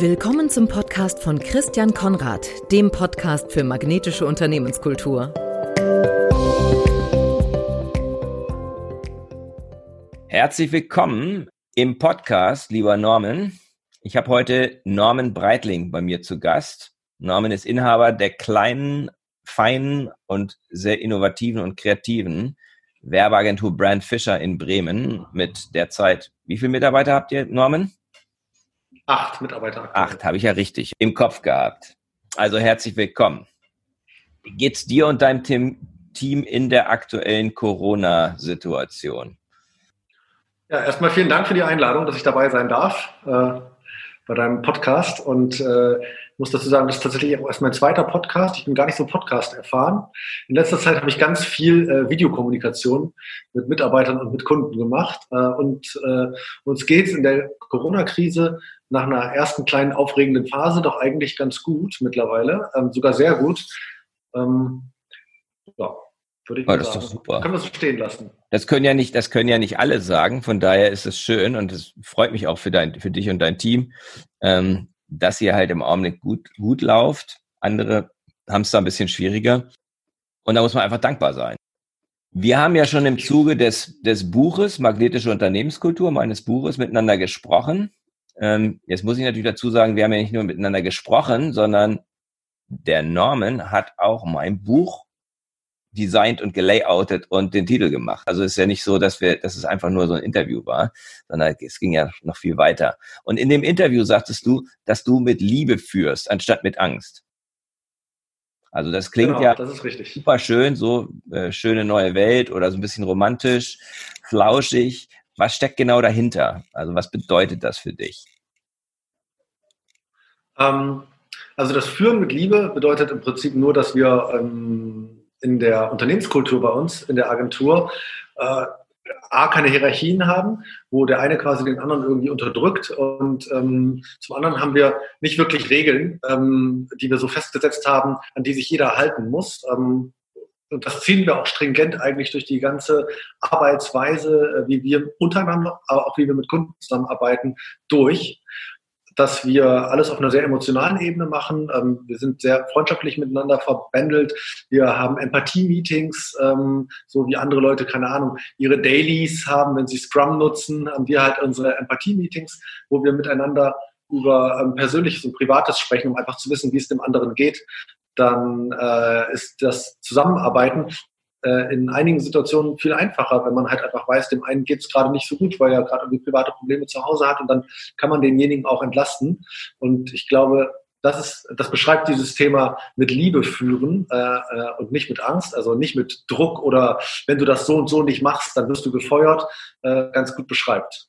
Willkommen zum Podcast von Christian Konrad, dem Podcast für magnetische Unternehmenskultur. Herzlich willkommen im Podcast, lieber Norman. Ich habe heute Norman Breitling bei mir zu Gast. Norman ist Inhaber der kleinen, feinen und sehr innovativen und kreativen Werbeagentur Brand Fischer in Bremen mit derzeit, wie viele Mitarbeiter habt ihr, Norman? Acht Mitarbeiter. Aktuell. Acht, habe ich ja richtig im Kopf gehabt. Also herzlich willkommen. Wie geht's dir und deinem Team in der aktuellen Corona-Situation? Ja, erstmal vielen Dank für die Einladung, dass ich dabei sein darf äh, bei deinem Podcast. Und äh, muss dazu sagen, das ist tatsächlich auch erst mein zweiter Podcast. Ich bin gar nicht so Podcast erfahren. In letzter Zeit habe ich ganz viel äh, Videokommunikation mit Mitarbeitern und mit Kunden gemacht. Äh, und äh, uns geht's in der Corona-Krise nach einer ersten kleinen aufregenden Phase doch eigentlich ganz gut mittlerweile, ähm, sogar sehr gut. Ähm, ja, würde ich oh, das sagen. ist doch super. Können wir so stehen lassen. Das können ja nicht, das können ja nicht alle sagen. Von daher ist es schön und es freut mich auch für dein, für dich und dein Team, ähm, dass ihr halt im Augenblick gut, gut lauft. Andere haben es da ein bisschen schwieriger. Und da muss man einfach dankbar sein. Wir haben ja schon im Zuge des, des Buches Magnetische Unternehmenskultur, meines Buches, miteinander gesprochen. Ähm, jetzt muss ich natürlich dazu sagen, wir haben ja nicht nur miteinander gesprochen, sondern der Norman hat auch mein Buch designt und gelayoutet und den Titel gemacht. Also es ist ja nicht so, dass wir, dass es einfach nur so ein Interview war, sondern es ging ja noch viel weiter. Und in dem Interview sagtest du, dass du mit Liebe führst, anstatt mit Angst. Also das klingt genau, ja das super schön, so äh, schöne neue Welt oder so ein bisschen romantisch, flauschig. Was steckt genau dahinter? Also was bedeutet das für dich? Ähm, also das Führen mit Liebe bedeutet im Prinzip nur, dass wir ähm, in der Unternehmenskultur bei uns, in der Agentur, äh, A, keine Hierarchien haben, wo der eine quasi den anderen irgendwie unterdrückt und ähm, zum anderen haben wir nicht wirklich Regeln, ähm, die wir so festgesetzt haben, an die sich jeder halten muss. Ähm, und das ziehen wir auch stringent eigentlich durch die ganze Arbeitsweise, äh, wie wir untereinander, aber auch wie wir mit Kunden zusammenarbeiten, durch dass wir alles auf einer sehr emotionalen Ebene machen. Ähm, wir sind sehr freundschaftlich miteinander verbändelt. Wir haben Empathie-Meetings, ähm, so wie andere Leute, keine Ahnung, ihre Dailies haben, wenn sie Scrum nutzen, haben wir halt unsere Empathie-Meetings, wo wir miteinander über ähm, Persönliches und Privates sprechen, um einfach zu wissen, wie es dem anderen geht dann äh, ist das Zusammenarbeiten äh, in einigen Situationen viel einfacher, wenn man halt einfach weiß, dem einen geht es gerade nicht so gut, weil er gerade irgendwie private Probleme zu Hause hat und dann kann man denjenigen auch entlasten. Und ich glaube, das ist, das beschreibt dieses Thema mit Liebe führen äh, äh, und nicht mit Angst, also nicht mit Druck oder wenn du das so und so nicht machst, dann wirst du gefeuert, äh, ganz gut beschreibt.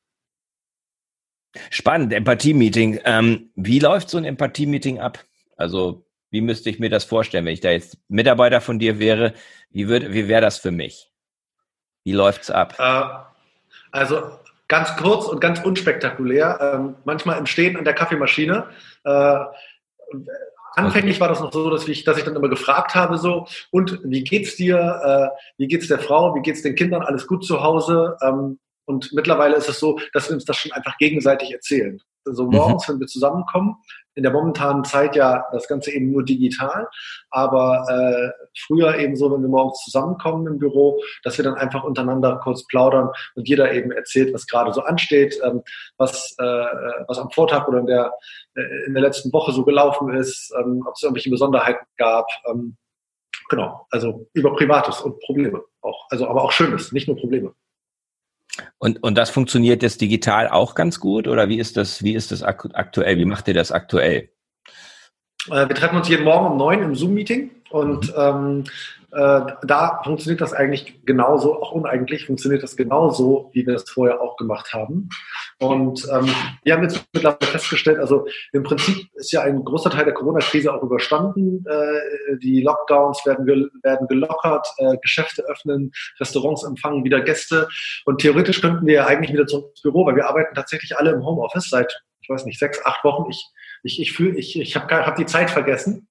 Spannend, Empathie-Meeting. Ähm, wie läuft so ein Empathie-Meeting ab? Also wie müsste ich mir das vorstellen, wenn ich da jetzt Mitarbeiter von dir wäre? Wie, wie wäre das für mich? Wie läuft's ab? Äh, also ganz kurz und ganz unspektakulär. Ähm, manchmal im Stehen an der Kaffeemaschine. Äh, anfänglich war das noch so, dass ich, dass ich dann immer gefragt habe so, und wie geht's dir? Äh, wie geht's der Frau? Wie geht's den Kindern? Alles gut zu Hause? Ähm, und mittlerweile ist es so, dass wir uns das schon einfach gegenseitig erzählen. Also morgens, mhm. wenn wir zusammenkommen, in der momentanen Zeit ja das Ganze eben nur digital, aber äh, früher eben so, wenn wir morgens zusammenkommen im Büro, dass wir dann einfach untereinander kurz plaudern und jeder eben erzählt, was gerade so ansteht, ähm, was, äh, was am Vortag oder in der, äh, in der letzten Woche so gelaufen ist, ähm, ob es irgendwelche Besonderheiten gab. Ähm, genau, also über Privates und Probleme auch, also aber auch Schönes, nicht nur Probleme. Und, und das funktioniert jetzt digital auch ganz gut oder wie ist das, wie ist das aktuell? Wie macht ihr das aktuell? Äh, wir treffen uns jeden Morgen um neun im Zoom-Meeting und mhm. ähm, äh, da funktioniert das eigentlich genauso, auch uneigentlich funktioniert das genauso, wie wir es vorher auch gemacht haben. Und ähm, wir haben jetzt mittlerweile festgestellt, also im Prinzip ist ja ein großer Teil der Corona-Krise auch überstanden. Äh, die Lockdowns werden, ge werden gelockert, äh, Geschäfte öffnen, Restaurants empfangen wieder Gäste. Und theoretisch könnten wir ja eigentlich wieder zurück ins Büro, weil wir arbeiten tatsächlich alle im Homeoffice seit, ich weiß nicht, sechs, acht Wochen. Ich Ich, ich fühle, ich, ich habe hab die Zeit vergessen.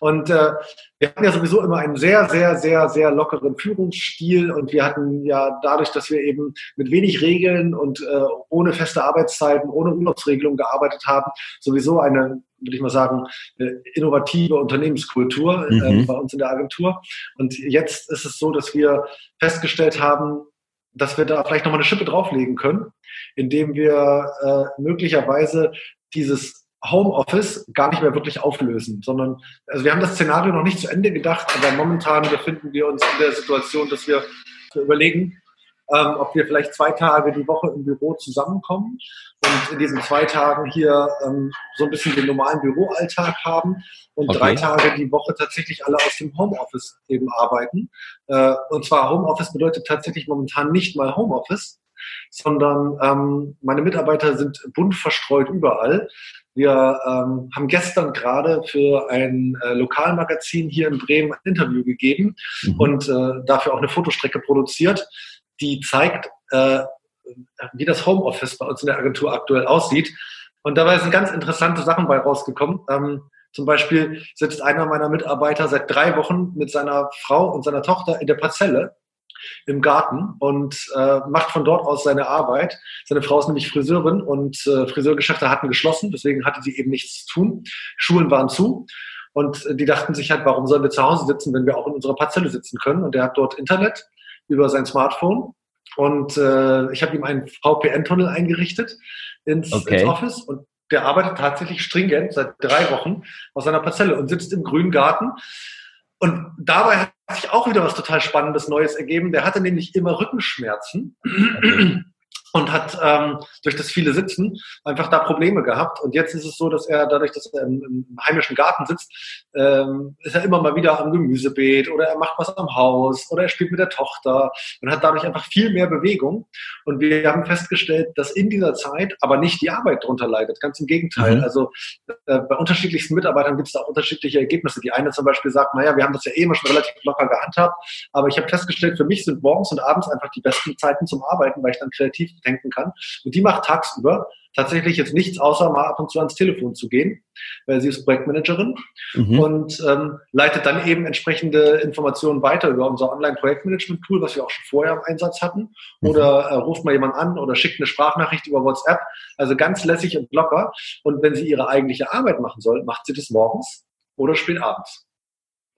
Und äh, wir hatten ja sowieso immer einen sehr, sehr, sehr, sehr lockeren Führungsstil und wir hatten ja dadurch, dass wir eben mit wenig Regeln und äh, ohne feste Arbeitszeiten, ohne Urlaubsregelung gearbeitet haben, sowieso eine, würde ich mal sagen, äh, innovative Unternehmenskultur äh, mhm. bei uns in der Agentur. Und jetzt ist es so, dass wir festgestellt haben, dass wir da vielleicht nochmal eine Schippe drauflegen können, indem wir äh, möglicherweise dieses Homeoffice gar nicht mehr wirklich auflösen, sondern also wir haben das Szenario noch nicht zu Ende gedacht, aber momentan befinden wir uns in der Situation, dass wir überlegen, ähm, ob wir vielleicht zwei Tage die Woche im Büro zusammenkommen und in diesen zwei Tagen hier ähm, so ein bisschen den normalen Büroalltag haben und okay. drei Tage die Woche tatsächlich alle aus dem Homeoffice eben arbeiten. Äh, und zwar Homeoffice bedeutet tatsächlich momentan nicht mal Homeoffice, sondern ähm, meine Mitarbeiter sind bunt verstreut überall. Wir ähm, haben gestern gerade für ein äh, Lokalmagazin hier in Bremen ein Interview gegeben mhm. und äh, dafür auch eine Fotostrecke produziert, die zeigt, äh, wie das Homeoffice bei uns in der Agentur aktuell aussieht. Und dabei sind ganz interessante Sachen bei rausgekommen. Ähm, zum Beispiel sitzt einer meiner Mitarbeiter seit drei Wochen mit seiner Frau und seiner Tochter in der Parzelle im Garten und äh, macht von dort aus seine Arbeit. Seine Frau ist nämlich Friseurin und äh, Friseurgeschäfte hatten geschlossen, deswegen hatte sie eben nichts zu tun. Schulen waren zu. Und die dachten sich halt, warum sollen wir zu Hause sitzen, wenn wir auch in unserer Parzelle sitzen können? Und er hat dort Internet über sein Smartphone. Und äh, ich habe ihm einen VPN-Tunnel eingerichtet ins, okay. ins Office. Und der arbeitet tatsächlich stringent seit drei Wochen aus seiner Parzelle und sitzt im grünen Garten und dabei hat sich auch wieder was total Spannendes Neues ergeben. Der hatte nämlich immer Rückenschmerzen. Und hat ähm, durch das viele Sitzen einfach da Probleme gehabt. Und jetzt ist es so, dass er dadurch, dass er im, im heimischen Garten sitzt, ähm, ist er immer mal wieder am Gemüsebeet oder er macht was am Haus oder er spielt mit der Tochter und hat dadurch einfach viel mehr Bewegung. Und wir haben festgestellt, dass in dieser Zeit aber nicht die Arbeit darunter leidet. Ganz im Gegenteil. Mhm. Also äh, bei unterschiedlichsten Mitarbeitern gibt es da auch unterschiedliche Ergebnisse. Die eine zum Beispiel sagt, naja, wir haben das ja eh immer schon relativ locker gehandhabt, aber ich habe festgestellt, für mich sind morgens und abends einfach die besten Zeiten zum Arbeiten, weil ich dann kreativ denken kann. Und die macht tagsüber tatsächlich jetzt nichts, außer mal ab und zu ans Telefon zu gehen, weil sie ist Projektmanagerin mhm. und ähm, leitet dann eben entsprechende Informationen weiter über unser Online-Projektmanagement-Tool, was wir auch schon vorher im Einsatz hatten. Mhm. Oder äh, ruft mal jemand an oder schickt eine Sprachnachricht über WhatsApp. Also ganz lässig und locker. Und wenn sie ihre eigentliche Arbeit machen soll, macht sie das morgens oder spät abends.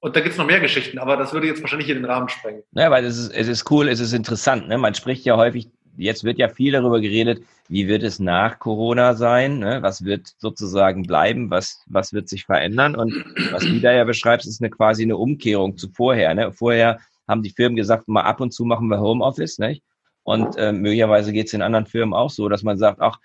Und da gibt's noch mehr Geschichten, aber das würde jetzt wahrscheinlich hier den Rahmen sprengen. Ja, weil es ist, es ist cool, es ist interessant. Ne? Man spricht ja häufig jetzt wird ja viel darüber geredet, wie wird es nach Corona sein? Ne? Was wird sozusagen bleiben? Was, was wird sich verändern? Und was du da ja beschreibst, ist eine quasi eine Umkehrung zu vorher. Ne? Vorher haben die Firmen gesagt, mal ab und zu machen wir Homeoffice, nicht? Und äh, möglicherweise geht es in anderen Firmen auch so, dass man sagt, ach,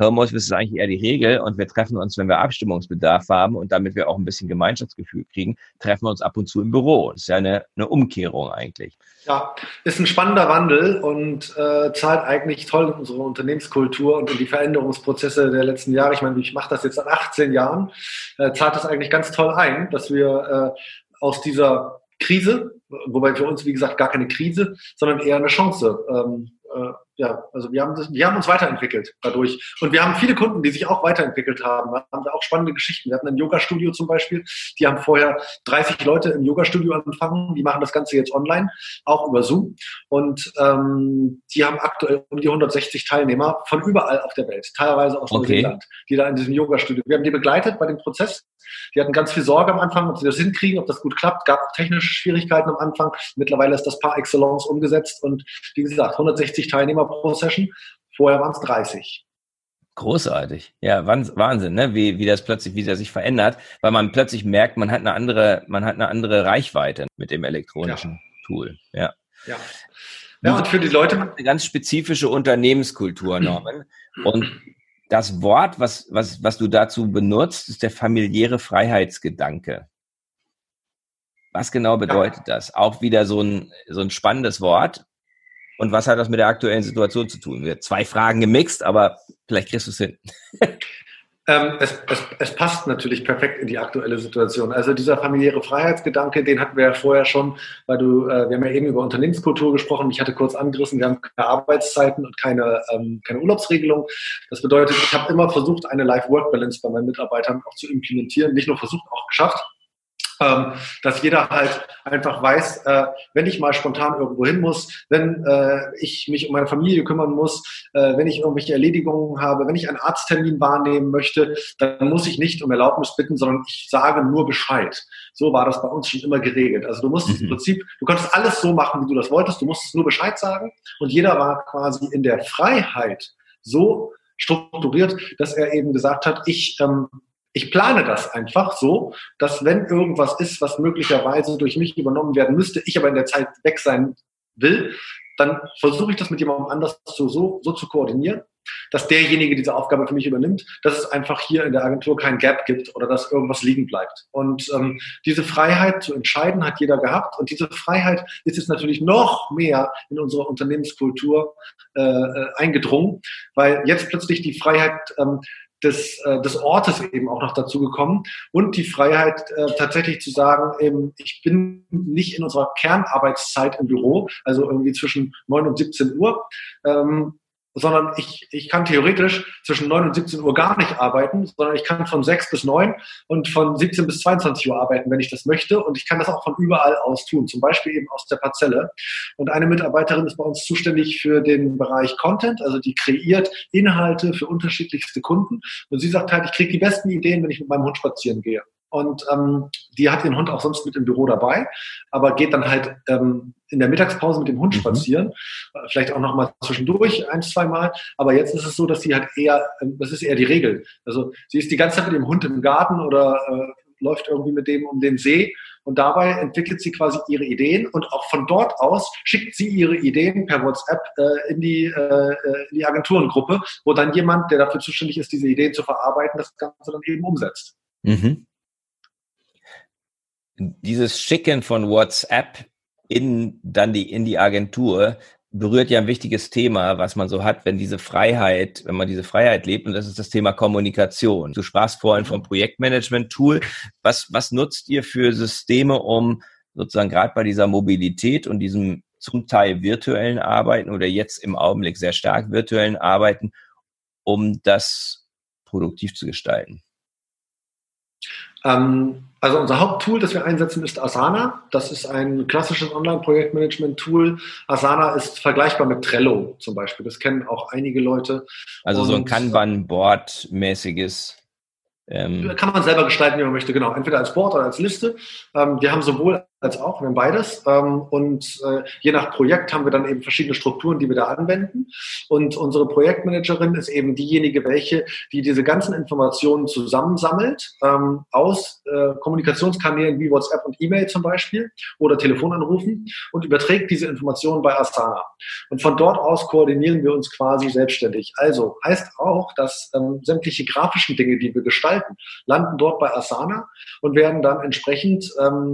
Homeoffice ist eigentlich eher die Regel und wir treffen uns, wenn wir Abstimmungsbedarf haben und damit wir auch ein bisschen Gemeinschaftsgefühl kriegen, treffen wir uns ab und zu im Büro. Das ist ja eine, eine Umkehrung eigentlich. Ja, ist ein spannender Wandel und äh, zahlt eigentlich toll in unsere Unternehmenskultur und in die Veränderungsprozesse der letzten Jahre. Ich meine, ich mache das jetzt seit 18 Jahren, äh, zahlt das eigentlich ganz toll ein, dass wir äh, aus dieser Krise, wobei für uns, wie gesagt, gar keine Krise, sondern eher eine Chance ähm, äh, ja, also wir haben, das, wir haben uns weiterentwickelt dadurch. Und wir haben viele Kunden, die sich auch weiterentwickelt haben. Wir haben da auch spannende Geschichten. Wir hatten ein Yoga-Studio zum Beispiel. Die haben vorher 30 Leute im Yoga-Studio angefangen. Die machen das Ganze jetzt online, auch über Zoom. Und ähm, die haben aktuell um die 160 Teilnehmer von überall auf der Welt, teilweise aus okay. Neuseeland, die da in diesem Yoga-Studio. Wir haben die begleitet bei dem Prozess. Die hatten ganz viel Sorge am Anfang, ob sie das hinkriegen, ob das gut klappt. Gab auch technische Schwierigkeiten am Anfang. Mittlerweile ist das par excellence umgesetzt und wie gesagt, 160 Teilnehmer pro Session. Vorher waren es 30. Großartig. Ja, Wahnsinn, ne? wie, wie das plötzlich, wie das sich verändert, weil man plötzlich merkt, man hat eine andere, man hat eine andere Reichweite mit dem elektronischen ja. Tool. Ja. Ja. Ja, und für die Leute. Eine ganz spezifische Unternehmenskultur, Norman. Und das Wort, was, was, was du dazu benutzt, ist der familiäre Freiheitsgedanke. Was genau bedeutet ja. das? Auch wieder so ein, so ein spannendes Wort. Und was hat das mit der aktuellen Situation zu tun? Wir zwei Fragen gemixt, aber vielleicht kriegst du es hin. Ähm, es, es, es, passt natürlich perfekt in die aktuelle Situation. Also dieser familiäre Freiheitsgedanke, den hatten wir ja vorher schon, weil du, äh, wir haben ja eben über Unternehmenskultur gesprochen. Ich hatte kurz angerissen, wir haben keine Arbeitszeiten und keine, ähm, keine Urlaubsregelung. Das bedeutet, ich habe immer versucht, eine Life-Work-Balance bei meinen Mitarbeitern auch zu implementieren. Nicht nur versucht, auch geschafft ähm, dass jeder halt einfach weiß, äh, wenn ich mal spontan irgendwo hin muss, wenn äh, ich mich um meine Familie kümmern muss, äh, wenn ich irgendwelche Erledigungen habe, wenn ich einen Arzttermin wahrnehmen möchte, dann muss ich nicht um Erlaubnis bitten, sondern ich sage nur Bescheid. So war das bei uns schon immer geregelt. Also du musstest mhm. im Prinzip, du konntest alles so machen, wie du das wolltest, du musstest nur Bescheid sagen und jeder war quasi in der Freiheit so strukturiert, dass er eben gesagt hat, ich ähm, ich plane das einfach so, dass wenn irgendwas ist, was möglicherweise durch mich übernommen werden müsste, ich aber in der Zeit weg sein will, dann versuche ich das mit jemandem anders so, so, so zu koordinieren, dass derjenige diese Aufgabe für mich übernimmt, dass es einfach hier in der Agentur kein Gap gibt oder dass irgendwas liegen bleibt. Und ähm, diese Freiheit zu entscheiden hat jeder gehabt und diese Freiheit ist jetzt natürlich noch mehr in unsere Unternehmenskultur äh, äh eingedrungen, weil jetzt plötzlich die Freiheit ähm, des, äh, des Ortes eben auch noch dazu gekommen und die Freiheit äh, tatsächlich zu sagen, eben, ich bin nicht in unserer Kernarbeitszeit im Büro, also irgendwie zwischen 9 und 17 Uhr, ähm, sondern ich, ich kann theoretisch zwischen 9 und 17 Uhr gar nicht arbeiten, sondern ich kann von 6 bis 9 und von 17 bis 22 Uhr arbeiten, wenn ich das möchte. Und ich kann das auch von überall aus tun, zum Beispiel eben aus der Parzelle. Und eine Mitarbeiterin ist bei uns zuständig für den Bereich Content, also die kreiert Inhalte für unterschiedlichste Kunden. Und sie sagt halt, ich kriege die besten Ideen, wenn ich mit meinem Hund spazieren gehe. Und ähm, die hat ihren Hund auch sonst mit im Büro dabei, aber geht dann halt ähm, in der Mittagspause mit dem Hund mhm. spazieren, äh, vielleicht auch noch mal zwischendurch ein, zwei Mal. Aber jetzt ist es so, dass sie halt eher, äh, das ist eher die Regel. Also sie ist die ganze Zeit mit dem Hund im Garten oder äh, läuft irgendwie mit dem um den See und dabei entwickelt sie quasi ihre Ideen und auch von dort aus schickt sie ihre Ideen per WhatsApp äh, in, die, äh, in die Agenturengruppe, wo dann jemand, der dafür zuständig ist, diese Ideen zu verarbeiten, das Ganze dann eben umsetzt. Mhm dieses Schicken von WhatsApp in dann die in die Agentur berührt ja ein wichtiges Thema, was man so hat, wenn diese Freiheit, wenn man diese Freiheit lebt, und das ist das Thema Kommunikation. Du sprachst vorhin vom Projektmanagement-Tool. Was, was nutzt ihr für Systeme, um sozusagen gerade bei dieser Mobilität und diesem zum Teil virtuellen Arbeiten oder jetzt im Augenblick sehr stark virtuellen Arbeiten, um das produktiv zu gestalten? Ähm, also unser Haupttool, das wir einsetzen, ist Asana. Das ist ein klassisches Online-Projektmanagement-Tool. Asana ist vergleichbar mit Trello zum Beispiel. Das kennen auch einige Leute. Also Und so ein Kanban-Board-mäßiges. Ähm kann man selber gestalten, wie man möchte, genau. Entweder als Board oder als Liste. Ähm, wir haben sowohl als auch, wir haben beides. Ähm, und äh, je nach Projekt haben wir dann eben verschiedene Strukturen, die wir da anwenden. Und unsere Projektmanagerin ist eben diejenige, welche, die diese ganzen Informationen zusammensammelt ähm, aus äh, Kommunikationskanälen wie WhatsApp und E-Mail zum Beispiel oder Telefonanrufen und überträgt diese Informationen bei Asana. Und von dort aus koordinieren wir uns quasi selbstständig. Also heißt auch, dass ähm, sämtliche grafischen Dinge, die wir gestalten, landen dort bei Asana und werden dann entsprechend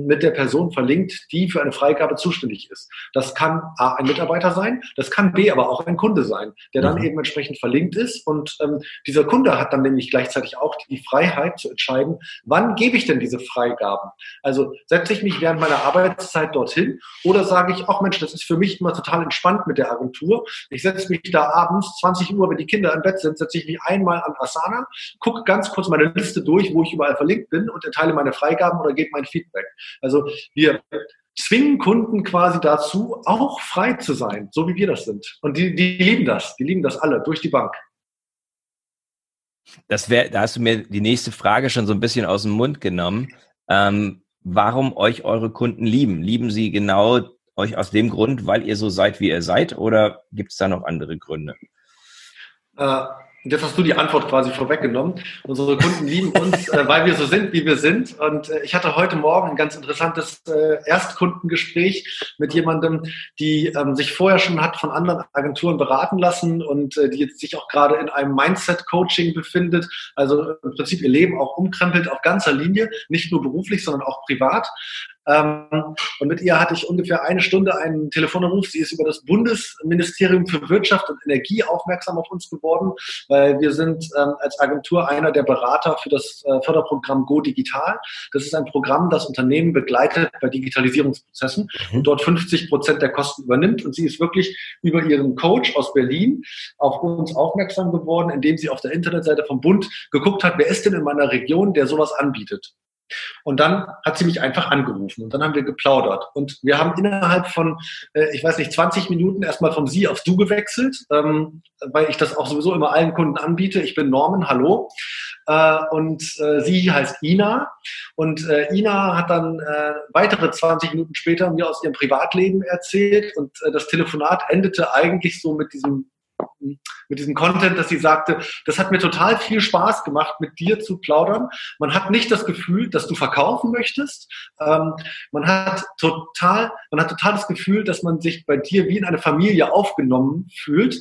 mit der Person verlinkt, die für eine Freigabe zuständig ist. Das kann A, ein Mitarbeiter sein, das kann B, aber auch ein Kunde sein, der dann mhm. eben entsprechend verlinkt ist. Und ähm, dieser Kunde hat dann nämlich gleichzeitig auch die Freiheit zu entscheiden, wann gebe ich denn diese Freigaben? Also setze ich mich während meiner Arbeitszeit dorthin oder sage ich, ach Mensch, das ist für mich immer total entspannt mit der Agentur. Ich setze mich da abends, 20 Uhr, wenn die Kinder im Bett sind, setze ich mich einmal an Asana, gucke ganz kurz meine Liste durch, wo ich überall verlinkt bin und erteile meine Freigaben oder gebe mein Feedback. Also wir wir zwingen Kunden quasi dazu, auch frei zu sein, so wie wir das sind. Und die, die lieben das, die lieben das alle durch die Bank. Das wäre, da hast du mir die nächste Frage schon so ein bisschen aus dem Mund genommen. Ähm, warum euch eure Kunden lieben? Lieben sie genau euch aus dem Grund, weil ihr so seid, wie ihr seid, oder gibt es da noch andere Gründe? Äh, Jetzt hast du die Antwort quasi vorweggenommen. Unsere Kunden lieben uns, äh, weil wir so sind, wie wir sind. Und äh, ich hatte heute Morgen ein ganz interessantes äh, Erstkundengespräch mit jemandem, die ähm, sich vorher schon hat von anderen Agenturen beraten lassen und äh, die jetzt sich auch gerade in einem Mindset-Coaching befindet. Also im Prinzip ihr Leben auch umkrempelt auf ganzer Linie, nicht nur beruflich, sondern auch privat. Ähm, und mit ihr hatte ich ungefähr eine Stunde einen Telefonanruf. Sie ist über das Bundesministerium für Wirtschaft und Energie aufmerksam auf uns geworden, weil wir sind ähm, als Agentur einer der Berater für das äh, Förderprogramm Go Digital. Das ist ein Programm, das Unternehmen begleitet bei Digitalisierungsprozessen mhm. und dort 50 Prozent der Kosten übernimmt. Und sie ist wirklich über ihren Coach aus Berlin auf uns aufmerksam geworden, indem sie auf der Internetseite vom Bund geguckt hat, wer ist denn in meiner Region, der sowas anbietet. Und dann hat sie mich einfach angerufen und dann haben wir geplaudert. Und wir haben innerhalb von, äh, ich weiß nicht, 20 Minuten erstmal von sie auf du gewechselt, ähm, weil ich das auch sowieso immer allen Kunden anbiete. Ich bin Norman, hallo. Äh, und äh, sie heißt Ina. Und Ina hat dann weitere 20 Minuten später mir aus ihrem Privatleben erzählt. Und das Telefonat endete eigentlich so mit diesem mit diesem Content, dass sie sagte, das hat mir total viel Spaß gemacht, mit dir zu plaudern. Man hat nicht das Gefühl, dass du verkaufen möchtest. Ähm, man hat total, man hat total das Gefühl, dass man sich bei dir wie in eine Familie aufgenommen fühlt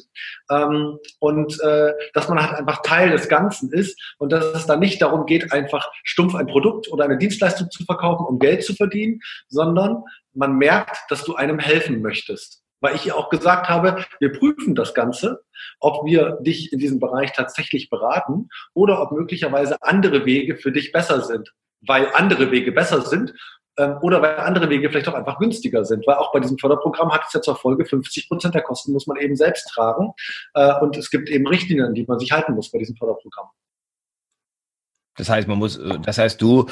ähm, und äh, dass man halt einfach Teil des Ganzen ist und dass es da nicht darum geht, einfach stumpf ein Produkt oder eine Dienstleistung zu verkaufen, um Geld zu verdienen, sondern man merkt, dass du einem helfen möchtest weil ich auch gesagt habe, wir prüfen das Ganze, ob wir dich in diesem Bereich tatsächlich beraten oder ob möglicherweise andere Wege für dich besser sind, weil andere Wege besser sind ähm, oder weil andere Wege vielleicht auch einfach günstiger sind, weil auch bei diesem Förderprogramm hat es ja zur Folge, 50 Prozent der Kosten muss man eben selbst tragen äh, und es gibt eben Richtlinien, an die man sich halten muss bei diesem Förderprogramm. Das heißt, man muss, das heißt, du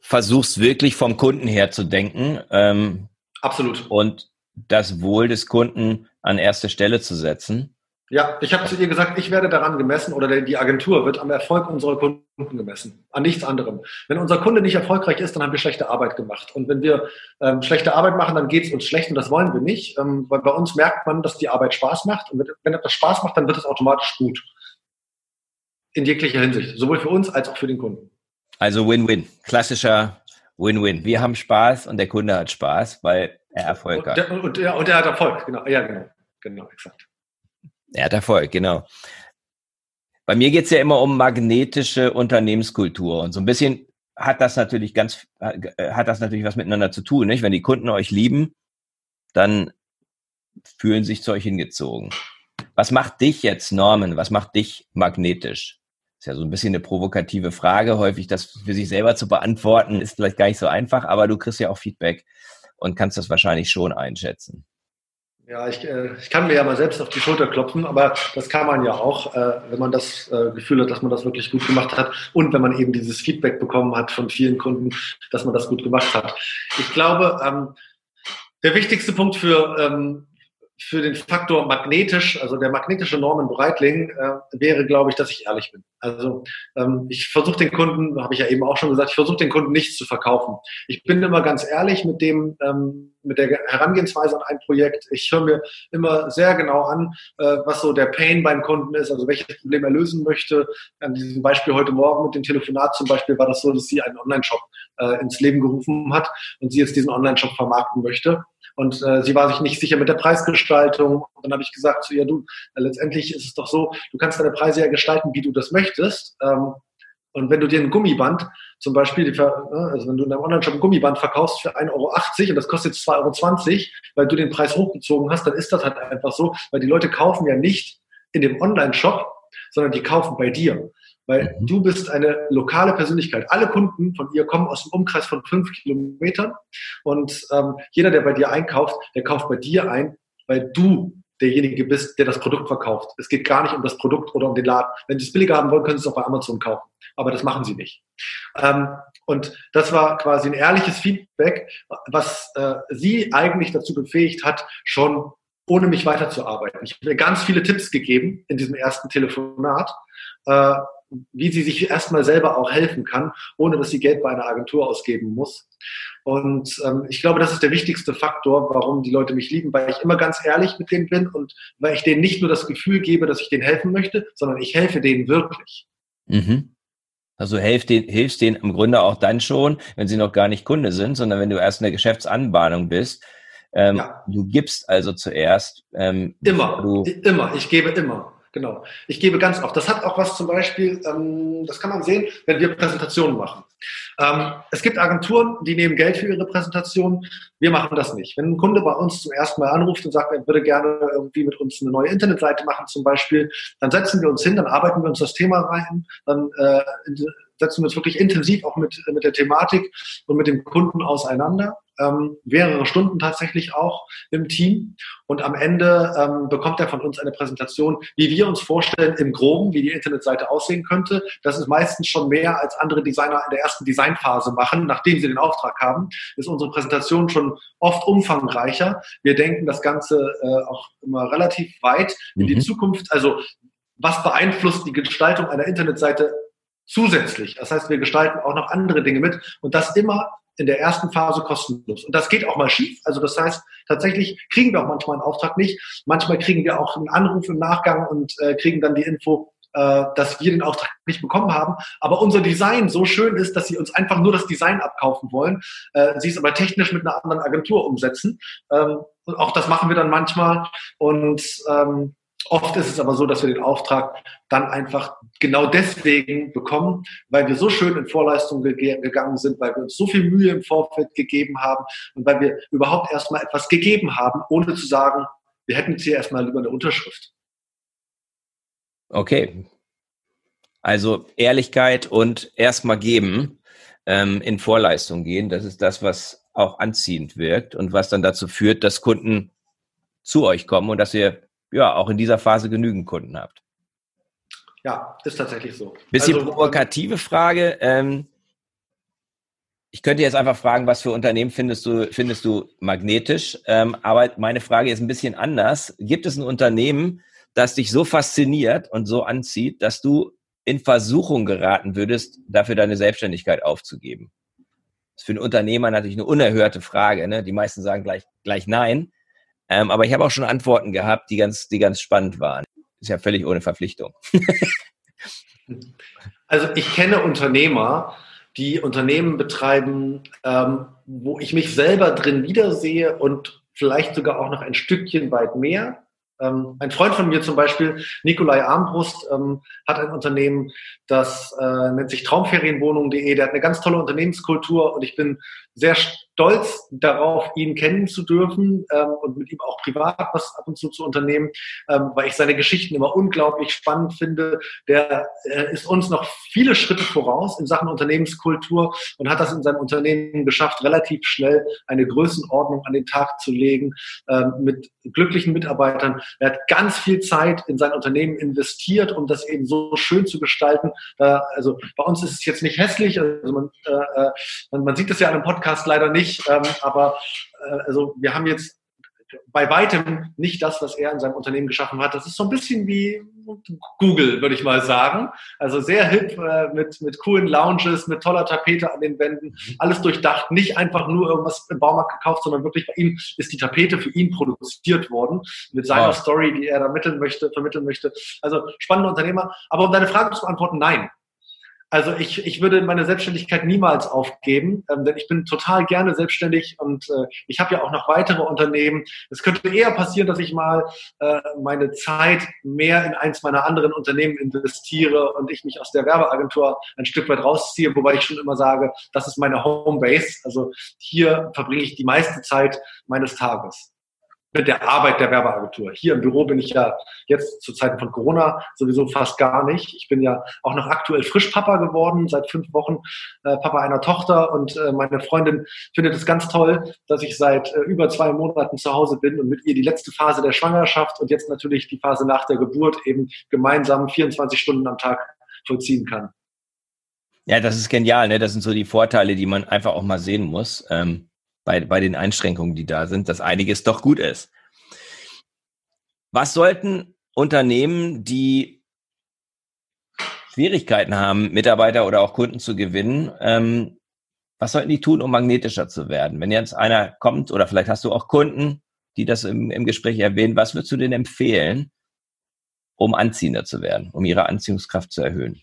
versuchst wirklich vom Kunden her zu denken. Ähm, Absolut. Und das Wohl des Kunden an erste Stelle zu setzen. Ja, ich habe zu ihr gesagt, ich werde daran gemessen oder die Agentur wird am Erfolg unserer Kunden gemessen, an nichts anderem. Wenn unser Kunde nicht erfolgreich ist, dann haben wir schlechte Arbeit gemacht. Und wenn wir ähm, schlechte Arbeit machen, dann geht es uns schlecht und das wollen wir nicht, ähm, weil bei uns merkt man, dass die Arbeit Spaß macht und wenn etwas Spaß macht, dann wird es automatisch gut. In jeglicher Hinsicht, sowohl für uns als auch für den Kunden. Also Win-Win, klassischer Win-Win. Wir haben Spaß und der Kunde hat Spaß, weil Erfolg hat. Und, und, ja, und er hat Erfolg, genau. Ja, genau. Genau, exakt. Er hat Erfolg, genau. Bei mir geht es ja immer um magnetische Unternehmenskultur und so ein bisschen hat das natürlich ganz, hat das natürlich was miteinander zu tun, nicht? Wenn die Kunden euch lieben, dann fühlen sich zu euch hingezogen. Was macht dich jetzt, Norman? Was macht dich magnetisch? Ist ja so ein bisschen eine provokative Frage. Häufig das für sich selber zu beantworten, ist vielleicht gar nicht so einfach, aber du kriegst ja auch Feedback und kannst das wahrscheinlich schon einschätzen. Ja, ich, äh, ich kann mir ja mal selbst auf die Schulter klopfen, aber das kann man ja auch, äh, wenn man das äh, Gefühl hat, dass man das wirklich gut gemacht hat und wenn man eben dieses Feedback bekommen hat von vielen Kunden, dass man das gut gemacht hat. Ich glaube, ähm, der wichtigste Punkt für, ähm, für den Faktor magnetisch, also der magnetische Norman Breitling, äh, wäre, glaube ich, dass ich ehrlich bin. Also ähm, ich versuche den Kunden, habe ich ja eben auch schon gesagt, ich versuche den Kunden nichts zu verkaufen. Ich bin immer ganz ehrlich mit dem, ähm, mit der Herangehensweise an ein Projekt. Ich höre mir immer sehr genau an, äh, was so der Pain beim Kunden ist, also welches Problem er lösen möchte. An diesem Beispiel heute Morgen mit dem Telefonat zum Beispiel war das so, dass sie einen Online-Shop äh, ins Leben gerufen hat und sie jetzt diesen Online-Shop vermarkten möchte. Und äh, sie war sich nicht sicher mit der Preisgestaltung. Und dann habe ich gesagt zu ihr, du, äh, letztendlich ist es doch so, du kannst deine Preise ja gestalten, wie du das möchtest. Ähm, und wenn du dir ein Gummiband, zum Beispiel, ne, also wenn du in deinem Online-Shop ein Gummiband verkaufst für 1,80 Euro und das kostet jetzt 2,20 Euro, weil du den Preis hochgezogen hast, dann ist das halt einfach so, weil die Leute kaufen ja nicht in dem Online-Shop, sondern die kaufen bei dir weil mhm. du bist eine lokale Persönlichkeit. Alle Kunden von ihr kommen aus dem Umkreis von fünf Kilometern und ähm, jeder, der bei dir einkauft, der kauft bei dir ein, weil du derjenige bist, der das Produkt verkauft. Es geht gar nicht um das Produkt oder um den Laden. Wenn Sie es billiger haben wollen, können Sie es auch bei Amazon kaufen. Aber das machen Sie nicht. Ähm, und das war quasi ein ehrliches Feedback, was äh, sie eigentlich dazu befähigt hat, schon ohne mich weiterzuarbeiten. Ich habe ganz viele Tipps gegeben in diesem ersten Telefonat, äh, wie sie sich erstmal selber auch helfen kann, ohne dass sie Geld bei einer Agentur ausgeben muss. Und ähm, ich glaube, das ist der wichtigste Faktor, warum die Leute mich lieben, weil ich immer ganz ehrlich mit denen bin und weil ich denen nicht nur das Gefühl gebe, dass ich denen helfen möchte, sondern ich helfe denen wirklich. Mhm. Also hilfst denen, hilfst denen im Grunde auch dann schon, wenn sie noch gar nicht Kunde sind, sondern wenn du erst eine Geschäftsanbahnung bist. Ähm, ja. Du gibst also zuerst. Ähm, immer, immer. Ich gebe immer. Genau. Ich gebe ganz oft. Das hat auch was zum Beispiel, ähm, das kann man sehen, wenn wir Präsentationen machen. Ähm, es gibt Agenturen, die nehmen Geld für ihre Präsentation. Wir machen das nicht. Wenn ein Kunde bei uns zum ersten Mal anruft und sagt, er würde gerne irgendwie mit uns eine neue Internetseite machen zum Beispiel, dann setzen wir uns hin, dann arbeiten wir uns das Thema rein, dann äh, setzen wir uns wirklich intensiv auch mit, mit der Thematik und mit dem Kunden auseinander ähm, mehrere Stunden tatsächlich auch im Team. Und am Ende ähm, bekommt er von uns eine Präsentation, wie wir uns vorstellen im Groben, wie die Internetseite aussehen könnte. Das ist meistens schon mehr, als andere Designer in der ersten Designphase machen, nachdem sie den Auftrag haben. Ist unsere Präsentation schon oft umfangreicher. Wir denken das Ganze äh, auch immer relativ weit in mhm. die Zukunft. Also was beeinflusst die Gestaltung einer Internetseite zusätzlich. Das heißt, wir gestalten auch noch andere Dinge mit und das immer in der ersten Phase kostenlos. Und das geht auch mal schief. Also das heißt, tatsächlich kriegen wir auch manchmal einen Auftrag nicht. Manchmal kriegen wir auch einen Anruf im Nachgang und äh, kriegen dann die Info, äh, dass wir den Auftrag nicht bekommen haben. Aber unser Design so schön ist, dass sie uns einfach nur das Design abkaufen wollen. Äh, sie es aber technisch mit einer anderen Agentur umsetzen. Ähm, und auch das machen wir dann manchmal. Und ähm, Oft ist es aber so, dass wir den Auftrag dann einfach genau deswegen bekommen, weil wir so schön in Vorleistung ge gegangen sind, weil wir uns so viel Mühe im Vorfeld gegeben haben und weil wir überhaupt erstmal etwas gegeben haben, ohne zu sagen, wir hätten jetzt hier erstmal lieber eine Unterschrift. Okay. Also Ehrlichkeit und erstmal geben, ähm, in Vorleistung gehen, das ist das, was auch anziehend wirkt und was dann dazu führt, dass Kunden zu euch kommen und dass ihr ja auch in dieser Phase genügend Kunden habt. Ja, ist tatsächlich so. Bisschen also, provokative Frage. Ähm, ich könnte jetzt einfach fragen, was für Unternehmen findest du, findest du magnetisch? Ähm, aber meine Frage ist ein bisschen anders. Gibt es ein Unternehmen, das dich so fasziniert und so anzieht, dass du in Versuchung geraten würdest, dafür deine Selbstständigkeit aufzugeben? Das ist für einen Unternehmer natürlich eine unerhörte Frage. Ne? Die meisten sagen gleich, gleich nein. Ähm, aber ich habe auch schon Antworten gehabt, die ganz, die ganz spannend waren. Ist ja völlig ohne Verpflichtung. also ich kenne Unternehmer, die Unternehmen betreiben, ähm, wo ich mich selber drin wiedersehe und vielleicht sogar auch noch ein Stückchen weit mehr. Ähm, ein Freund von mir zum Beispiel, Nikolai Armbrust, ähm, hat ein Unternehmen, das äh, nennt sich Traumferienwohnung.de. Der hat eine ganz tolle Unternehmenskultur und ich bin sehr stolz darauf, ihn kennen zu dürfen ähm, und mit ihm auch privat was ab und zu zu unternehmen, ähm, weil ich seine Geschichten immer unglaublich spannend finde. Der äh, ist uns noch viele Schritte voraus in Sachen Unternehmenskultur und hat das in seinem Unternehmen geschafft, relativ schnell eine Größenordnung an den Tag zu legen ähm, mit glücklichen Mitarbeitern. Er hat ganz viel Zeit in sein Unternehmen investiert, um das eben so schön zu gestalten. Äh, also bei uns ist es jetzt nicht hässlich, also man, äh, äh man, man sieht es ja an einem Podcast leider nicht, ähm, aber äh, also wir haben jetzt bei weitem nicht das, was er in seinem Unternehmen geschaffen hat. Das ist so ein bisschen wie Google, würde ich mal sagen. Also sehr hip äh, mit, mit coolen Lounges, mit toller Tapete an den Wänden, alles durchdacht, nicht einfach nur irgendwas im Baumarkt gekauft, sondern wirklich bei ihm ist die Tapete für ihn produziert worden, mit seiner wow. Story, die er da mitteln möchte, vermitteln möchte. Also spannende Unternehmer. Aber um deine Frage zu beantworten, nein. Also ich, ich würde meine Selbstständigkeit niemals aufgeben, ähm, denn ich bin total gerne selbstständig und äh, ich habe ja auch noch weitere Unternehmen. Es könnte eher passieren, dass ich mal äh, meine Zeit mehr in eins meiner anderen Unternehmen investiere und ich mich aus der Werbeagentur ein Stück weit rausziehe, wobei ich schon immer sage, das ist meine Homebase. Also hier verbringe ich die meiste Zeit meines Tages mit der Arbeit der Werbeagentur. Hier im Büro bin ich ja jetzt zu Zeiten von Corona sowieso fast gar nicht. Ich bin ja auch noch aktuell frisch Papa geworden, seit fünf Wochen äh, Papa einer Tochter und äh, meine Freundin findet es ganz toll, dass ich seit äh, über zwei Monaten zu Hause bin und mit ihr die letzte Phase der Schwangerschaft und jetzt natürlich die Phase nach der Geburt eben gemeinsam 24 Stunden am Tag vollziehen kann. Ja, das ist genial. Ne? Das sind so die Vorteile, die man einfach auch mal sehen muss. Ähm bei, bei den Einschränkungen, die da sind, dass einiges doch gut ist. Was sollten Unternehmen, die Schwierigkeiten haben, Mitarbeiter oder auch Kunden zu gewinnen, ähm, was sollten die tun, um magnetischer zu werden? Wenn jetzt einer kommt oder vielleicht hast du auch Kunden, die das im, im Gespräch erwähnen, was würdest du denen empfehlen, um anziehender zu werden, um ihre Anziehungskraft zu erhöhen?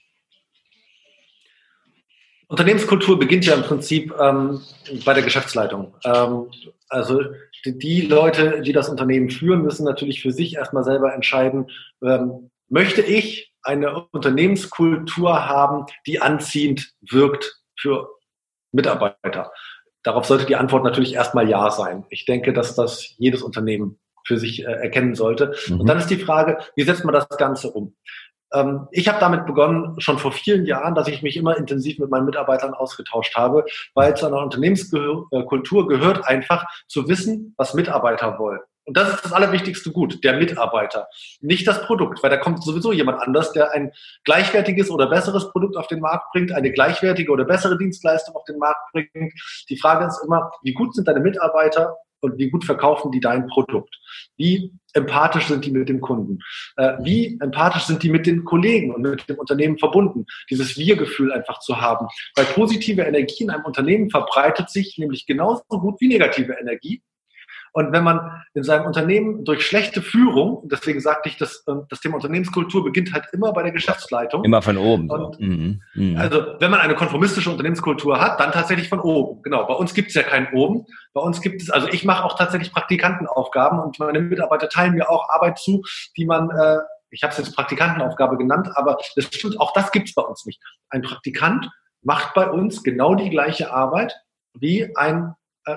Unternehmenskultur beginnt ja im Prinzip ähm, bei der Geschäftsleitung. Ähm, also die, die, Leute, die das Unternehmen führen, müssen natürlich für sich erstmal selber entscheiden, ähm, möchte ich eine Unternehmenskultur haben, die anziehend wirkt für Mitarbeiter? Darauf sollte die Antwort natürlich erstmal Ja sein. Ich denke, dass das jedes Unternehmen für sich äh, erkennen sollte. Mhm. Und dann ist die Frage, wie setzt man das Ganze um? Ähm, ich habe damit begonnen, schon vor vielen Jahren, dass ich mich immer intensiv mit meinen Mitarbeitern ausgetauscht habe, weil zu einer Unternehmenskultur gehört einfach zu wissen, was Mitarbeiter wollen. Und das ist das allerwichtigste Gut, der Mitarbeiter, nicht das Produkt, weil da kommt sowieso jemand anders, der ein gleichwertiges oder besseres Produkt auf den Markt bringt, eine gleichwertige oder bessere Dienstleistung auf den Markt bringt. Die Frage ist immer, wie gut sind deine Mitarbeiter und wie gut verkaufen die dein Produkt? Wie empathisch sind die mit dem Kunden? Äh, wie empathisch sind die mit den Kollegen und mit dem Unternehmen verbunden? Dieses Wir-Gefühl einfach zu haben. Weil positive Energie in einem Unternehmen verbreitet sich nämlich genauso gut wie negative Energie. Und wenn man in seinem Unternehmen durch schlechte Führung, deswegen sagte ich, dass ähm, das Thema Unternehmenskultur beginnt halt immer bei der Geschäftsleitung. Immer von oben. Und, so. mhm. Mhm. Also wenn man eine konformistische Unternehmenskultur hat, dann tatsächlich von oben. Genau. Bei uns gibt es ja kein oben. Bei uns gibt es, also ich mache auch tatsächlich Praktikantenaufgaben und meine Mitarbeiter teilen mir auch Arbeit zu, die man äh, ich habe es jetzt Praktikantenaufgabe genannt, aber das stimmt, auch das gibt es bei uns nicht. Ein Praktikant macht bei uns genau die gleiche Arbeit wie ein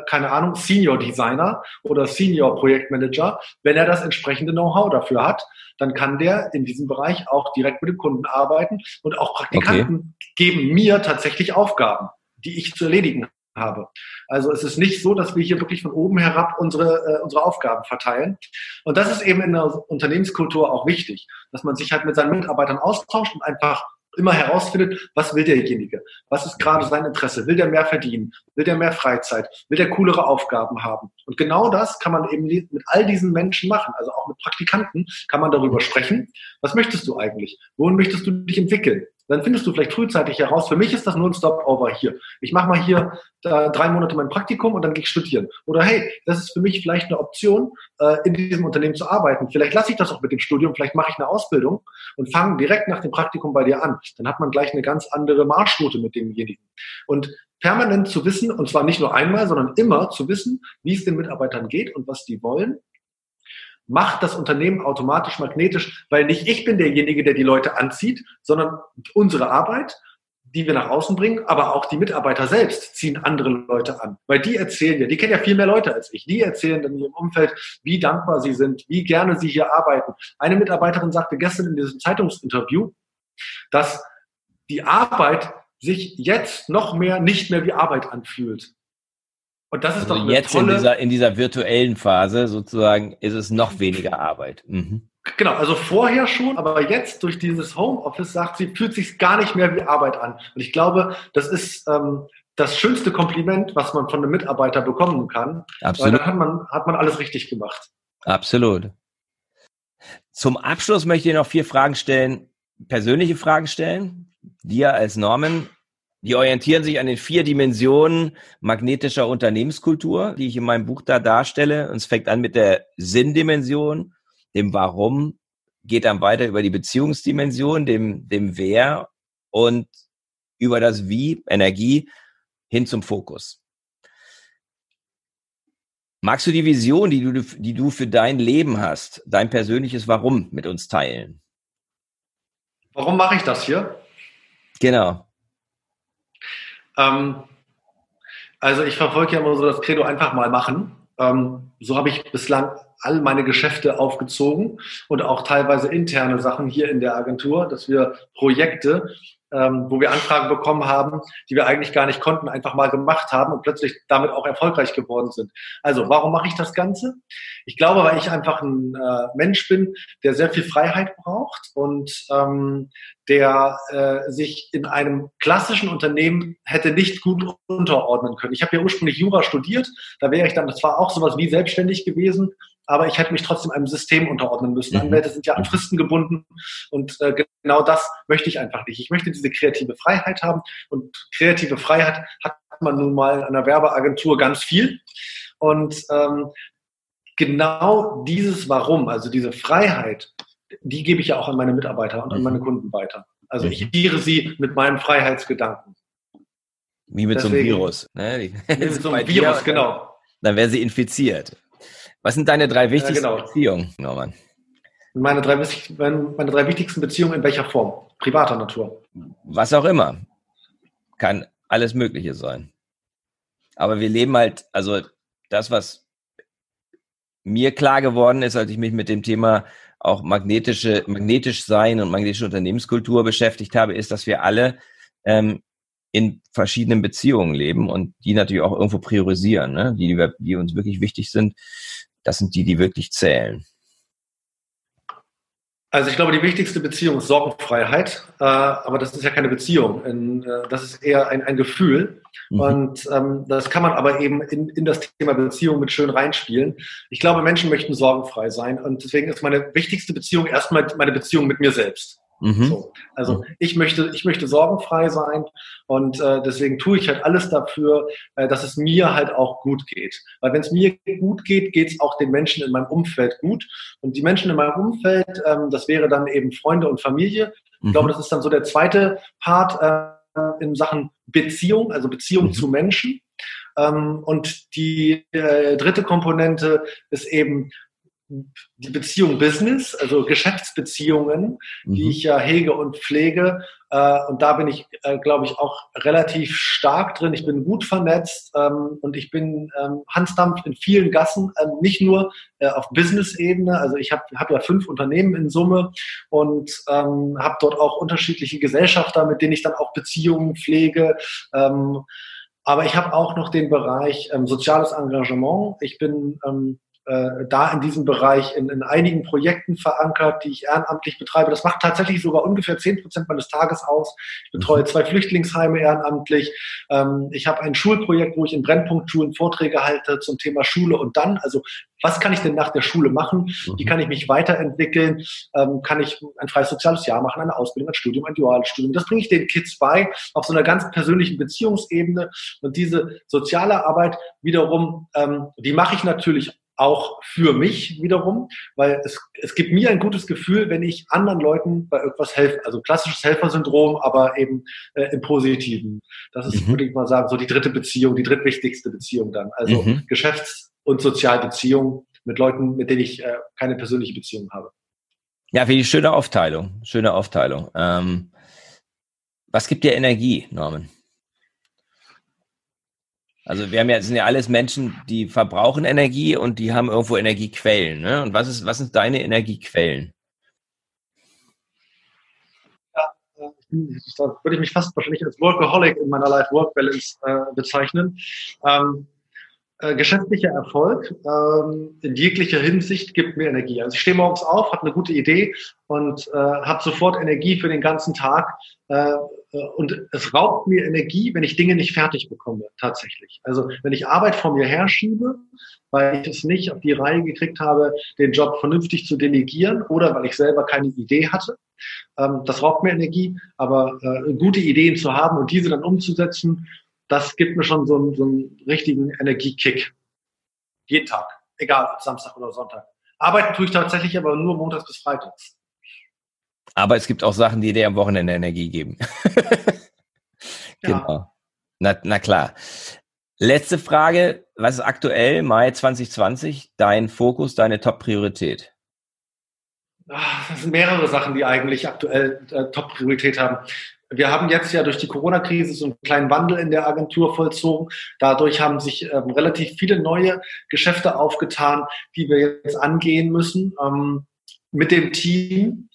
keine Ahnung, Senior Designer oder Senior Projektmanager, wenn er das entsprechende Know-how dafür hat, dann kann der in diesem Bereich auch direkt mit dem Kunden arbeiten und auch Praktikanten okay. geben mir tatsächlich Aufgaben, die ich zu erledigen habe. Also es ist nicht so, dass wir hier wirklich von oben herab unsere, äh, unsere Aufgaben verteilen. Und das ist eben in der Unternehmenskultur auch wichtig, dass man sich halt mit seinen Mitarbeitern austauscht und einfach immer herausfindet, was will derjenige? Was ist gerade sein Interesse? Will der mehr verdienen? Will der mehr Freizeit? Will der coolere Aufgaben haben? Und genau das kann man eben mit all diesen Menschen machen. Also auch mit Praktikanten kann man darüber sprechen. Was möchtest du eigentlich? Wohin möchtest du dich entwickeln? Dann findest du vielleicht frühzeitig heraus, für mich ist das nur ein Stop-over hier. Ich mache mal hier äh, drei Monate mein Praktikum und dann gehe ich studieren. Oder hey, das ist für mich vielleicht eine Option, äh, in diesem Unternehmen zu arbeiten. Vielleicht lasse ich das auch mit dem Studium, vielleicht mache ich eine Ausbildung und fange direkt nach dem Praktikum bei dir an. Dann hat man gleich eine ganz andere Marschroute mit demjenigen. Und permanent zu wissen, und zwar nicht nur einmal, sondern immer zu wissen, wie es den Mitarbeitern geht und was die wollen macht das Unternehmen automatisch magnetisch, weil nicht ich bin derjenige, der die Leute anzieht, sondern unsere Arbeit, die wir nach außen bringen, aber auch die Mitarbeiter selbst ziehen andere Leute an, weil die erzählen ja, die kennen ja viel mehr Leute als ich, die erzählen in ihrem Umfeld, wie dankbar sie sind, wie gerne sie hier arbeiten. Eine Mitarbeiterin sagte gestern in diesem Zeitungsinterview, dass die Arbeit sich jetzt noch mehr nicht mehr wie Arbeit anfühlt. Und das ist also doch eine jetzt tolle... in dieser, in dieser virtuellen Phase sozusagen ist es noch weniger Arbeit. Mhm. Genau, also vorher schon, aber jetzt durch dieses Homeoffice sagt sie, fühlt sich gar nicht mehr wie Arbeit an. Und ich glaube, das ist ähm, das schönste Kompliment, was man von einem Mitarbeiter bekommen kann. Absolut. Weil dann hat man, hat man alles richtig gemacht. Absolut. Zum Abschluss möchte ich noch vier Fragen stellen, persönliche Fragen stellen. Dir als Norman, die orientieren sich an den vier Dimensionen magnetischer Unternehmenskultur, die ich in meinem Buch da darstelle. Und es fängt an mit der Sinndimension, dem Warum, geht dann weiter über die Beziehungsdimension, dem, dem Wer und über das Wie, Energie, hin zum Fokus. Magst du die Vision, die du, die du für dein Leben hast, dein persönliches Warum mit uns teilen? Warum mache ich das hier? Genau. Ähm, also ich verfolge ja immer so das Credo einfach mal machen. Ähm, so habe ich bislang all meine Geschäfte aufgezogen und auch teilweise interne Sachen hier in der Agentur, dass wir Projekte ähm, wo wir Anfragen bekommen haben, die wir eigentlich gar nicht konnten, einfach mal gemacht haben und plötzlich damit auch erfolgreich geworden sind. Also, warum mache ich das Ganze? Ich glaube, weil ich einfach ein äh, Mensch bin, der sehr viel Freiheit braucht und ähm, der äh, sich in einem klassischen Unternehmen hätte nicht gut unterordnen können. Ich habe ja ursprünglich Jura studiert, da wäre ich dann, das war auch sowas wie selbstständig gewesen, aber ich hätte mich trotzdem einem System unterordnen müssen. Mhm. Anwälte sind ja an Fristen gebunden und äh, genau das möchte ich einfach nicht. Ich möchte diese kreative Freiheit haben und kreative Freiheit hat man nun mal in einer Werbeagentur ganz viel und ähm, genau dieses Warum, also diese Freiheit, die gebe ich ja auch an meine Mitarbeiter und an meine mhm. Kunden weiter. Also ich tiere sie mit meinem Freiheitsgedanken. Wie mit Deswegen, so einem Virus. Ne? Wie mit so einem Virus, genau. Dann werden sie infiziert. Was sind deine drei wichtigsten ja, genau. Beziehungen, Norman? Meine drei, meine drei wichtigsten Beziehungen in welcher Form? Privater Natur. Was auch immer. Kann alles Mögliche sein. Aber wir leben halt, also das, was mir klar geworden ist, als ich mich mit dem Thema auch magnetische, magnetisch sein und magnetische Unternehmenskultur beschäftigt habe, ist, dass wir alle ähm, in verschiedenen Beziehungen leben und die natürlich auch irgendwo priorisieren, ne? die, die uns wirklich wichtig sind. Das sind die, die wirklich zählen. Also ich glaube, die wichtigste Beziehung ist Sorgenfreiheit, äh, aber das ist ja keine Beziehung. In, äh, das ist eher ein, ein Gefühl. Mhm. Und ähm, das kann man aber eben in, in das Thema Beziehung mit schön reinspielen. Ich glaube, Menschen möchten sorgenfrei sein. Und deswegen ist meine wichtigste Beziehung erstmal meine Beziehung mit mir selbst. Mhm. So. Also mhm. ich möchte, ich möchte sorgenfrei sein und äh, deswegen tue ich halt alles dafür, äh, dass es mir halt auch gut geht. Weil wenn es mir gut geht, geht es auch den Menschen in meinem Umfeld gut. Und die Menschen in meinem Umfeld, ähm, das wäre dann eben Freunde und Familie. Ich glaube, mhm. das ist dann so der zweite Part äh, in Sachen Beziehung, also Beziehung mhm. zu Menschen. Ähm, und die äh, dritte Komponente ist eben die Beziehung Business, also Geschäftsbeziehungen, mhm. die ich ja hege und pflege. Äh, und da bin ich, äh, glaube ich, auch relativ stark drin. Ich bin gut vernetzt ähm, und ich bin ähm, Hansdampf in vielen Gassen, ähm, nicht nur äh, auf Business-Ebene. Also ich habe hab ja fünf Unternehmen in Summe und ähm, habe dort auch unterschiedliche Gesellschafter, mit denen ich dann auch Beziehungen pflege. Ähm, aber ich habe auch noch den Bereich ähm, soziales Engagement. Ich bin ähm, äh, da in diesem Bereich in, in einigen Projekten verankert, die ich ehrenamtlich betreibe. Das macht tatsächlich sogar ungefähr zehn Prozent meines Tages aus. Ich betreue mhm. zwei Flüchtlingsheime ehrenamtlich. Ähm, ich habe ein Schulprojekt, wo ich in Brennpunktschulen Vorträge halte zum Thema Schule und dann, also was kann ich denn nach der Schule machen? Wie mhm. kann ich mich weiterentwickeln? Ähm, kann ich ein freies soziales Jahr machen, eine Ausbildung, ein Studium, ein duales Studium? Das bringe ich den Kids bei auf so einer ganz persönlichen Beziehungsebene. Und diese soziale Arbeit wiederum, ähm, die mache ich natürlich auch für mich wiederum, weil es, es gibt mir ein gutes Gefühl, wenn ich anderen Leuten bei irgendwas helfe. Also klassisches Helfersyndrom, aber eben äh, im Positiven. Das ist, mhm. würde ich mal sagen, so die dritte Beziehung, die drittwichtigste Beziehung dann. Also mhm. Geschäfts- und Sozialbeziehung mit Leuten, mit denen ich äh, keine persönliche Beziehung habe. Ja, finde ich schöne Aufteilung. Schöne Aufteilung. Ähm, was gibt dir Energie, Norman? Also wir haben ja, sind ja alles Menschen, die verbrauchen Energie und die haben irgendwo Energiequellen. Ne? Und was ist, was sind deine Energiequellen? Ja, äh, da würde ich mich fast wahrscheinlich als Workaholic in meiner Life-Work-Balance äh, bezeichnen. Ähm, äh, geschäftlicher Erfolg ähm, in jeglicher Hinsicht gibt mir Energie. Also ich stehe morgens auf, habe eine gute Idee und äh, habe sofort Energie für den ganzen Tag. Äh, äh, und es raubt mir Energie, wenn ich Dinge nicht fertig bekomme, tatsächlich. Also wenn ich Arbeit vor mir herschiebe, weil ich es nicht auf die Reihe gekriegt habe, den Job vernünftig zu delegieren oder weil ich selber keine Idee hatte. Ähm, das raubt mir Energie, aber äh, gute Ideen zu haben und diese dann umzusetzen, das gibt mir schon so einen, so einen richtigen Energiekick. Jeden Tag. Egal, ob Samstag oder Sonntag. Arbeiten tue ich tatsächlich aber nur montags bis freitags. Aber es gibt auch Sachen, die dir am Wochenende Energie geben. genau. Ja. Na, na klar. Letzte Frage. Was ist aktuell, Mai 2020, dein Fokus, deine Top-Priorität? Das sind mehrere Sachen, die eigentlich aktuell äh, Top-Priorität haben. Wir haben jetzt ja durch die Corona-Krise so einen kleinen Wandel in der Agentur vollzogen. Dadurch haben sich ähm, relativ viele neue Geschäfte aufgetan, die wir jetzt angehen müssen ähm, mit dem Team.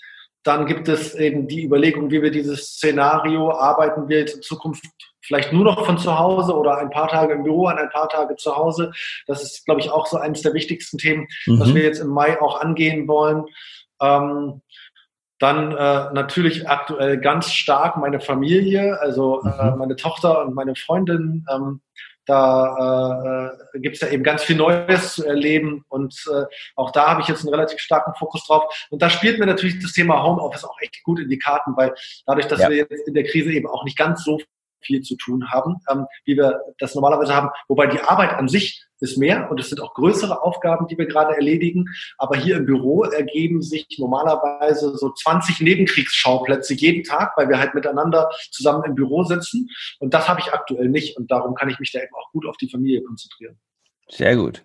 Dann gibt es eben die Überlegung, wie wir dieses Szenario arbeiten wir jetzt in Zukunft vielleicht nur noch von zu Hause oder ein paar Tage im Büro, an ein paar Tage zu Hause. Das ist, glaube ich, auch so eines der wichtigsten Themen, mhm. was wir jetzt im Mai auch angehen wollen. Ähm, dann äh, natürlich aktuell ganz stark meine Familie, also äh, mhm. meine Tochter und meine Freundin. Ähm, da äh, gibt es ja eben ganz viel Neues zu erleben und äh, auch da habe ich jetzt einen relativ starken Fokus drauf. Und da spielt mir natürlich das Thema Homeoffice auch echt gut in die Karten, weil dadurch, dass ja. wir jetzt in der Krise eben auch nicht ganz so viel zu tun haben, ähm, wie wir das normalerweise haben. Wobei die Arbeit an sich ist mehr und es sind auch größere Aufgaben, die wir gerade erledigen. Aber hier im Büro ergeben sich normalerweise so 20 Nebenkriegsschauplätze jeden Tag, weil wir halt miteinander zusammen im Büro sitzen. Und das habe ich aktuell nicht. Und darum kann ich mich da eben auch gut auf die Familie konzentrieren. Sehr gut.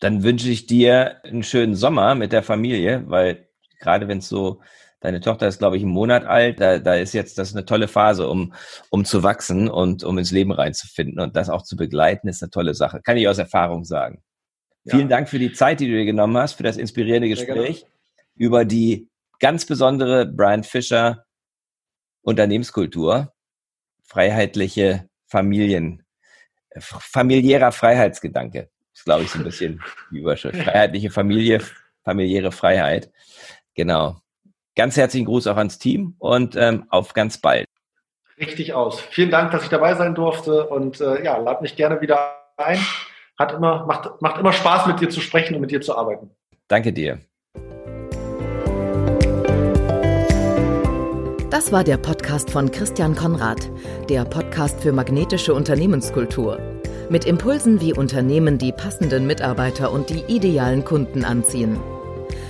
Dann wünsche ich dir einen schönen Sommer mit der Familie, weil gerade wenn es so, deine Tochter ist, glaube ich, einen Monat alt, da, da ist jetzt das eine tolle Phase, um, um zu wachsen und um ins Leben reinzufinden und das auch zu begleiten, ist eine tolle Sache. Kann ich aus Erfahrung sagen. Ja. Vielen Dank für die Zeit, die du dir genommen hast, für das inspirierende Gespräch über die ganz besondere Brian Fischer Unternehmenskultur, freiheitliche Familien, familiärer Freiheitsgedanke. Ist, glaube ich, so ein bisschen die Überschrift. Freiheitliche Familie, familiäre Freiheit. Genau. Ganz herzlichen Gruß auch ans Team und ähm, auf ganz bald. Richtig aus. Vielen Dank, dass ich dabei sein durfte und äh, ja, lad mich gerne wieder ein. Hat immer, macht, macht immer Spaß, mit dir zu sprechen und mit dir zu arbeiten. Danke dir. Das war der Podcast von Christian Konrad, der Podcast für magnetische Unternehmenskultur. Mit Impulsen, wie Unternehmen die passenden Mitarbeiter und die idealen Kunden anziehen.